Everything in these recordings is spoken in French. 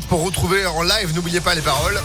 pour retrouver en live, n'oubliez pas les paroles.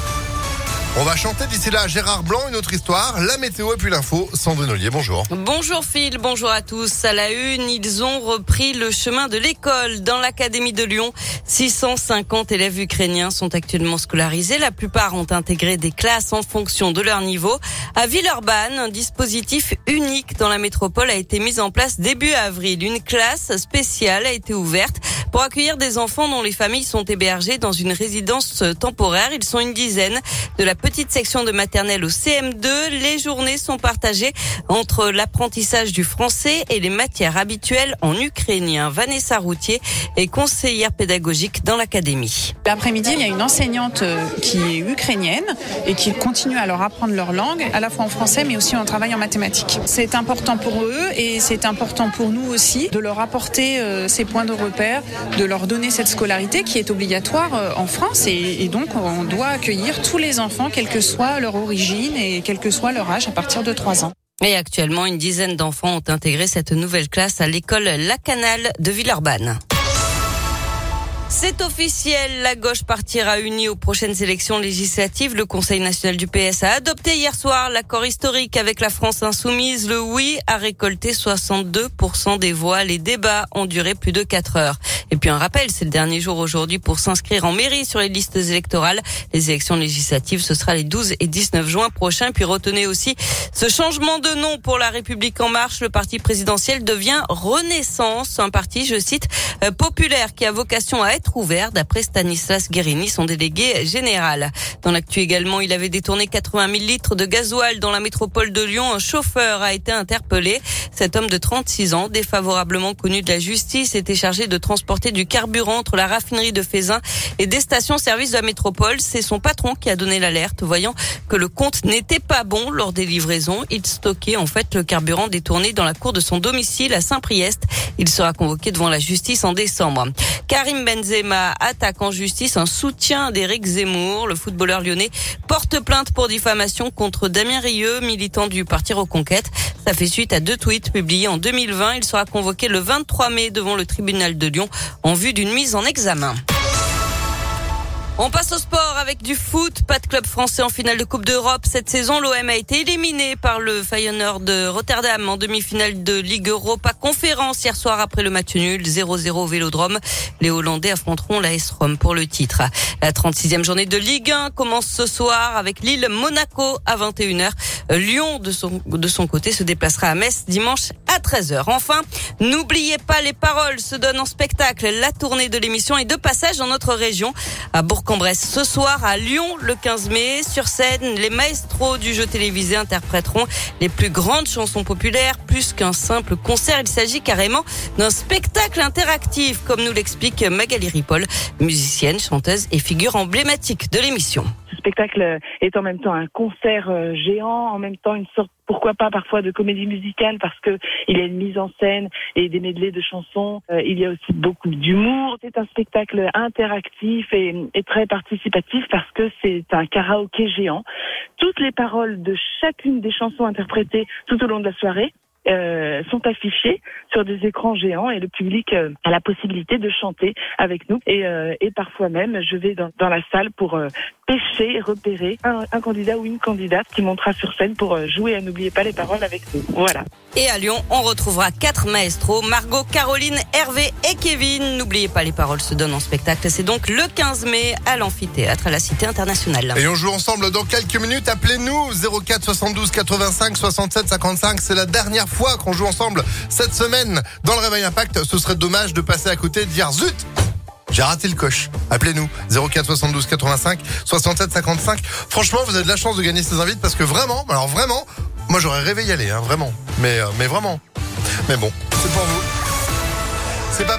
On va chanter d'ici là Gérard Blanc, une autre histoire, la météo et puis l'info. Sandrine Ollier, bonjour. Bonjour Phil, bonjour à tous. À la une, ils ont repris le chemin de l'école dans l'Académie de Lyon. 650 élèves ukrainiens sont actuellement scolarisés. La plupart ont intégré des classes en fonction de leur niveau. À Villeurbanne, un dispositif unique dans la métropole a été mis en place début avril. Une classe spéciale a été ouverte pour accueillir des enfants dont les familles sont hébergées dans une résidence temporaire. Ils sont une dizaine de la petite section de maternelle au CM2. Les journées sont partagées entre l'apprentissage du français et les matières habituelles en ukrainien. Vanessa Routier est conseillère pédagogique dans l'académie. L'après-midi, il y a une enseignante euh, qui est ukrainienne et qui continue à leur apprendre leur langue, à la fois en français mais aussi en travail en mathématiques. C'est important pour eux et c'est important pour nous aussi de leur apporter euh, ces points de repère, de leur donner cette scolarité qui est obligatoire euh, en France et, donc on doit accueillir tous les enfants, quelle que soit leur origine et quel que soit leur âge à partir de 3 ans. Et actuellement, une dizaine d'enfants ont intégré cette nouvelle classe à l'école La Canale de Villeurbanne. C'est officiel, la gauche partira unie aux prochaines élections législatives. Le Conseil national du PS a adopté hier soir l'accord historique avec la France insoumise. Le oui a récolté 62% des voix. Les débats ont duré plus de 4 heures. Et puis un rappel, c'est le dernier jour aujourd'hui pour s'inscrire en mairie sur les listes électorales. Les élections législatives, ce sera les 12 et 19 juin prochains. Puis retenez aussi ce changement de nom pour la République en marche. Le parti présidentiel devient Renaissance, un parti, je cite, euh, populaire qui a vocation à être ouvert d'après Stanislas Guérini, son délégué général. Dans l'actu également, il avait détourné 80 000 litres de gasoil dans la métropole de Lyon. Un chauffeur a été interpellé. Cet homme de 36 ans, défavorablement connu de la justice, était chargé de transporter du carburant entre la raffinerie de Fézin et des stations-service de la métropole. C'est son patron qui a donné l'alerte, voyant que le compte n'était pas bon lors des livraisons. Il stockait en fait le carburant détourné dans la cour de son domicile à Saint-Priest. Il sera convoqué devant la justice en décembre. Karim Benzema attaque en justice un soutien d'Éric Zemmour. Le footballeur lyonnais porte plainte pour diffamation contre Damien Rieu, militant du Parti Reconquête. Ça fait suite à deux tweets publiés en 2020. Il sera convoqué le 23 mai devant le tribunal de Lyon en vue d'une mise en examen. On passe au sport avec du foot. Pas de club français en finale de Coupe d'Europe. Cette saison, l'OM a été éliminé par le Feyenoord de Rotterdam en demi-finale de Ligue Europa Conférence hier soir après le match nul 0-0 au Vélodrome. Les Hollandais affronteront la S-Rome pour le titre. La 36e journée de Ligue 1 commence ce soir avec Lille Monaco à 21h. Lyon de son, de son côté se déplacera à Metz dimanche à 13h. Enfin, n'oubliez pas les paroles se donnent en spectacle. La tournée de l'émission est de passage dans notre région à Bourg Bourg-en-Bresse ce soir à Lyon le 15 mai. Sur scène, les maestros du jeu télévisé interpréteront les plus grandes chansons populaires. Plus qu'un simple concert, il s'agit carrément d'un spectacle interactif, comme nous l'explique Magali Ripoll, musicienne, chanteuse et figure emblématique de l'émission spectacle est en même temps un concert euh, géant, en même temps une sorte pourquoi pas parfois de comédie musicale parce que il y a une mise en scène et des medley de chansons. Euh, il y a aussi beaucoup d'humour. C'est un spectacle interactif et, très participatif parce que c'est un karaoké géant. Toutes les paroles de chacune des chansons interprétées tout au long de la soirée euh, sont affichés sur des écrans géants et le public euh, a la possibilité de chanter avec nous. Et, euh, et parfois même, je vais dans, dans la salle pour pêcher, repérer un, un, candidat ou une candidate qui montera sur scène pour euh, jouer à N'oubliez pas les paroles avec nous. Voilà. Et à Lyon, on retrouvera quatre maestros, Margot, Caroline, Hervé et Kevin. N'oubliez pas les paroles se donnent en spectacle. C'est donc le 15 mai à l'amphithéâtre à la Cité internationale. Et on joue ensemble dans quelques minutes. Appelez-nous 04 72 85 67 55. C'est la dernière fois qu'on joue ensemble cette semaine dans le Réveil Impact. Ce serait dommage de passer à côté de dire zut j'ai raté le coche. Appelez-nous 04 72 85 67 55. Franchement, vous avez de la chance de gagner ces invites parce que vraiment, alors vraiment, moi j'aurais rêvé y aller, hein, vraiment. Mais, euh, mais vraiment. Mais bon, c'est pour vous.